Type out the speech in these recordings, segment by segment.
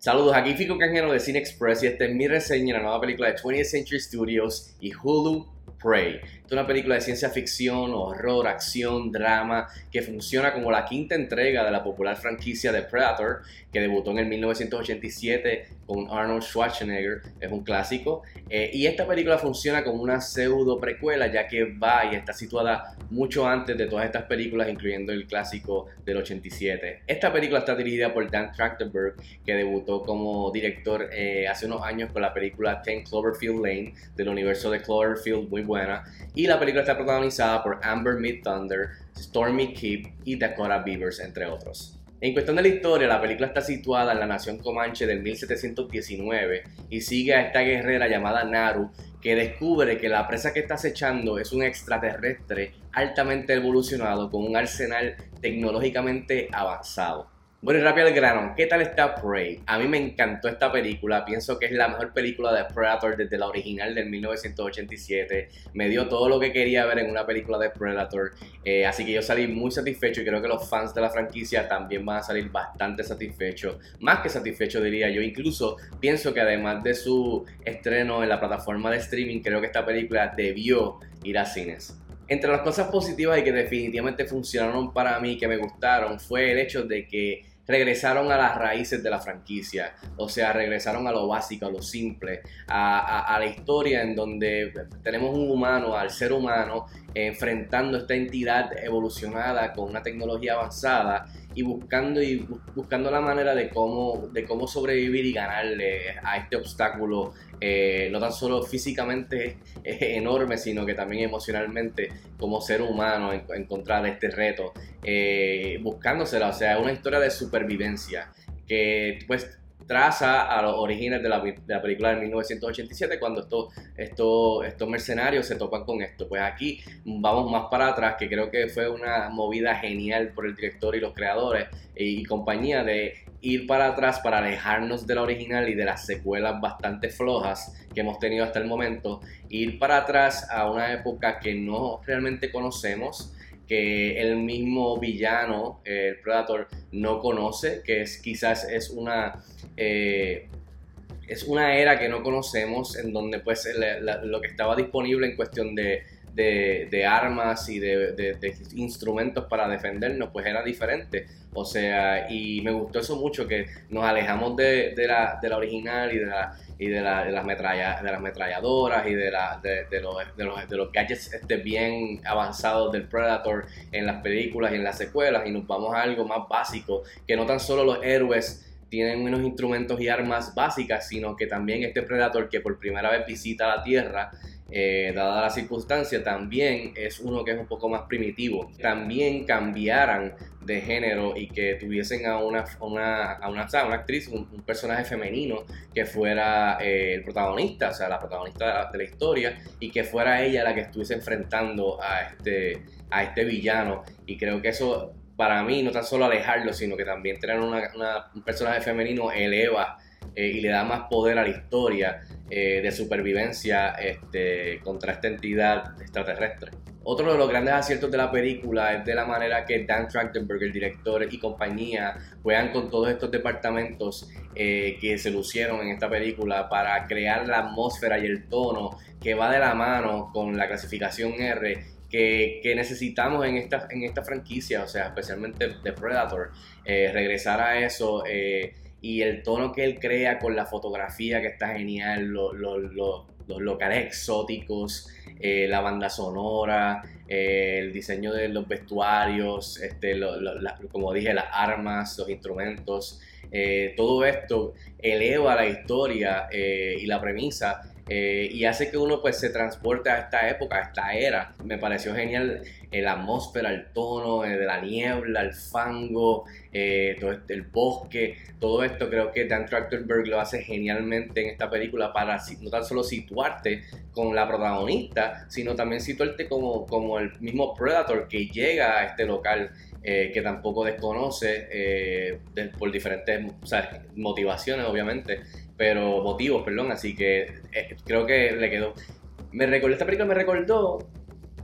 Saludos, aquí Fico Canjero de Cine Express y esta es mi reseña de la nueva película de 20th Century Studios y Hulu Prey. Es una película de ciencia ficción, horror, acción, drama, que funciona como la quinta entrega de la popular franquicia de Predator, que debutó en el 1987 con Arnold Schwarzenegger, es un clásico. Eh, y esta película funciona como una pseudo precuela, ya que va y está situada mucho antes de todas estas películas, incluyendo el clásico del 87. Esta película está dirigida por Dan Trachtenberg, que debutó como director eh, hace unos años con la película Ten Cloverfield Lane del universo de Cloverfield, muy buena. Y la película está protagonizada por Amber Mid Thunder, Stormy Keep y Dakota Beavers, entre otros. En cuestión de la historia, la película está situada en la nación Comanche del 1719 y sigue a esta guerrera llamada Naru que descubre que la presa que está acechando es un extraterrestre altamente evolucionado con un arsenal tecnológicamente avanzado. Bueno, y rápido al grano, ¿qué tal está Prey? A mí me encantó esta película, pienso que es la mejor película de Predator desde la original del 1987. Me dio todo lo que quería ver en una película de Predator, eh, así que yo salí muy satisfecho y creo que los fans de la franquicia también van a salir bastante satisfechos, más que satisfechos diría yo. Incluso pienso que además de su estreno en la plataforma de streaming, creo que esta película debió ir a cines. Entre las cosas positivas y que definitivamente funcionaron para mí, que me gustaron, fue el hecho de que regresaron a las raíces de la franquicia, o sea, regresaron a lo básico, a lo simple, a, la historia en donde tenemos un humano, al ser humano, enfrentando esta entidad evolucionada con una tecnología avanzada y buscando y buscando la manera de cómo de cómo sobrevivir y ganarle a este obstáculo eh, no tan solo físicamente enorme sino que también emocionalmente como ser humano en, encontrar este reto eh, buscándosela. O sea una historia de supervivencia que pues traza a los orígenes de la, película de 1987 cuando estos, estos, estos mercenarios se topan con esto. Pues aquí vamos más para atrás, que creo que fue una movida genial por el director y los creadores y, compañía de ir para atrás para alejarnos de la original y de las secuelas bastante flojas que hemos tenido hasta el momento, ir para atrás a una época que no realmente conocemos, que el mismo villano, el Predator, no conoce, que es quizás es una... Eh, es una era que no conocemos, en donde pues lo que estaba disponible en cuestión de, de, armas y de, instrumentos para defendernos, pues era diferente. O sea, y me gustó eso mucho, que nos alejamos de, la, la original y de la y de, la, de, las, metralla, de las metralladoras y de, la, de, de, los, de, los, de los gadgets este, bien avanzados del Predator en las películas y en las secuelas y nos vamos a algo más básico, que no tan solo los héroes tienen unos instrumentos y armas básicas, sino que también este Predator que por primera vez visita la Tierra eh, dada la circunstancia, también es uno que es un poco más primitivo. También cambiaran de género y que tuviesen a una, una, a una, una actriz, un, personaje femenino que fuera eh, el protagonista, o sea, la protagonista de la, historia, y que fuera ella la que estuviese enfrentando a este, a este villano. Y creo que eso, para mí, no tan solo alejarlo, sino que también tener un personaje femenino eleva eh, y le da más poder a la historia eh, de supervivencia este, contra esta entidad extraterrestre. Otro de los grandes aciertos de la película es de la manera que Dan Trachtenberg, el director y compañía, juegan con todos estos departamentos eh, que se lucieron en esta película para crear la atmósfera y el tono que va de la mano con la clasificación R que, necesitamos en esta, en esta franquicia, o sea, especialmente de Predator, regresar a eso y el tono que él crea con la fotografía que está genial, los locales exóticos, eh, la banda sonora, eh, el diseño de los vestuarios, este, como dije, las armas, los instrumentos, eh, todo esto eleva la historia y la premisa eh, y hace que uno pues se transporte a esta época, a esta era. Me pareció genial la atmósfera, el tono eh, de la niebla, el fango, eh, todo este, el bosque, todo esto creo que Dan Trachtenberg lo hace genialmente en esta película para no tan solo situarte con la protagonista, sino también situarte como, como el mismo Predator que llega a este local. que tampoco desconoce por diferentes motivaciones, obviamente, pero motivos, perdón, así que eh, creo que le quedó. Me recordó, esta película me recordó,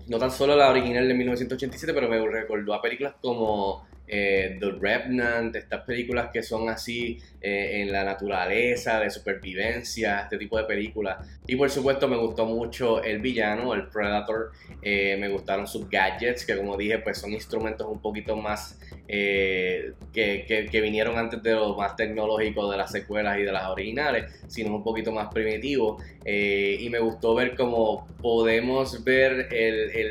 no tan solo la original de 1987, pero me recordó a películas como eh, The Revenant, estas películas que son así eh, en la naturaleza, de supervivencia, este tipo de películas. Y por supuesto me gustó mucho el villano, el Predator, eh, me gustaron sus gadgets, que como dije, pues son instrumentos un poquito más que, que, vinieron antes de los más tecnológicos de las secuelas y de las originales, sino un poquito más primitivos. y me gustó ver cómo podemos ver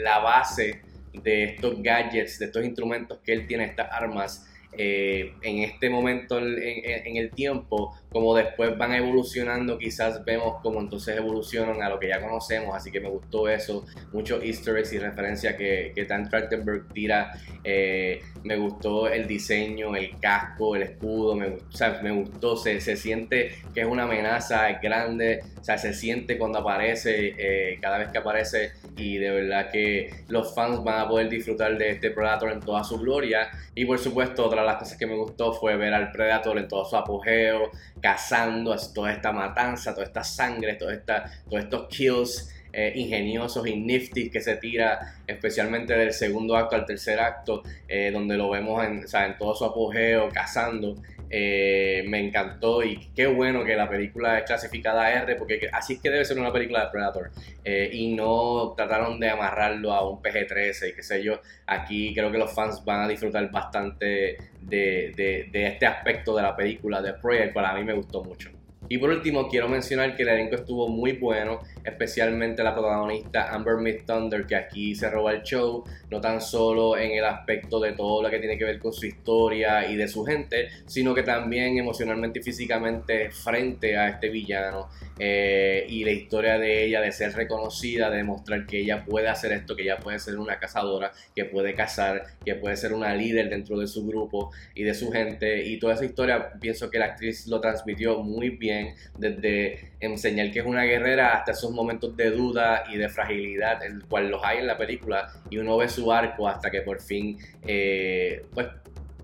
la base de estos gadgets, de estos instrumentos que él tiene, estas armas, eh, en este momento en, el tiempo, como después van evolucionando, quizás vemos como entonces evolucionan a lo que ya conocemos, así que me gustó eso, muchos easter eggs y referencias que, que Dan Trachtenberg tira, eh, me gustó el diseño, el casco, el escudo, me, me gustó, se, se, siente que es una amenaza, es grande, o sea, se siente cuando aparece, eh, cada vez que aparece y de verdad que los fans van a poder disfrutar de este Predator en toda su gloria. Y por supuesto otra las cosas que me gustó fue ver al Predator en todo su apogeo, cazando toda esta matanza, toda esta sangre, toda esta, todos estos kills eh, ingeniosos y nifty que se tira, especialmente del segundo acto al tercer acto, eh, donde lo vemos en, en todo su apogeo, cazando. Eh, me encantó y qué bueno que la película es clasificada R porque así es que debe ser una película de Predator. Eh, y no trataron de amarrarlo a un PG-13 y qué sé yo. Aquí creo que los fans van a disfrutar bastante de, de, este aspecto de la película de Prey para mí me gustó mucho y por último, quiero mencionar que el elenco estuvo muy bueno, especialmente la protagonista Amber Myth Thunder, que aquí se roba el show, no tan solo en el aspecto de todo lo que tiene que ver con su historia y de su gente, sino que también emocionalmente y físicamente frente a este villano eh, y la historia de ella de ser reconocida, de demostrar que ella puede hacer esto, que ella puede ser una cazadora, que puede cazar, que puede ser una líder dentro de su grupo y de su gente. Y toda esa historia pienso que la actriz lo transmitió muy bien desde enseñar que es una guerrera hasta esos momentos de duda y de fragilidad, el cual los hay en la película, y uno ve su arco hasta que por fin, eh, pues,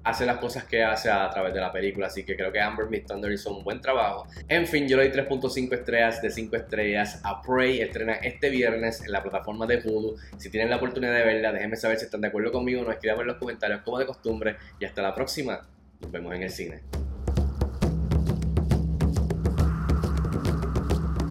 hace las cosas que hace a través de la película, así que creo que Amber Miss Thunder hizo un buen trabajo. En fin, yo le doy 3.5 estrellas de 5 estrellas a Prey, estrena este viernes en la plataforma de Hulu. Si tienen la oportunidad de verla, déjenme saber si están de acuerdo conmigo, nos escriban en los comentarios como de costumbre y hasta la próxima. Nos vemos en el cine.